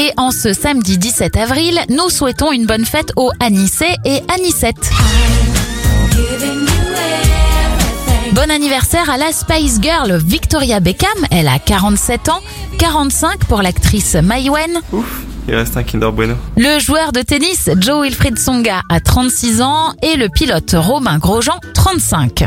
Et en ce samedi 17 avril, nous souhaitons une bonne fête aux Anissé et Anissette. Bon anniversaire à la Spice Girl Victoria Beckham, elle a 47 ans, 45 pour l'actrice Mai Wen. Ouf, il reste un Kinder Bueno. Le joueur de tennis Joe Wilfried Songa a 36 ans et le pilote Romain Grosjean 35.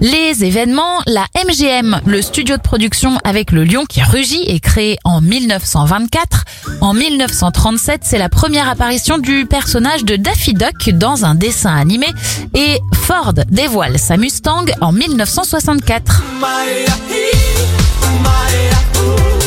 Les événements, la MGM, le studio de production avec le lion qui rugit, est créé en 1924. En 1937, c'est la première apparition du personnage de Daffy Duck dans un dessin animé et Ford dévoile sa Mustang en 1964.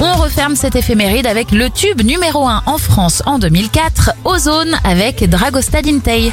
On referme cette éphéméride avec le tube numéro 1 en France en 2004, Ozone avec Dragostad Intei.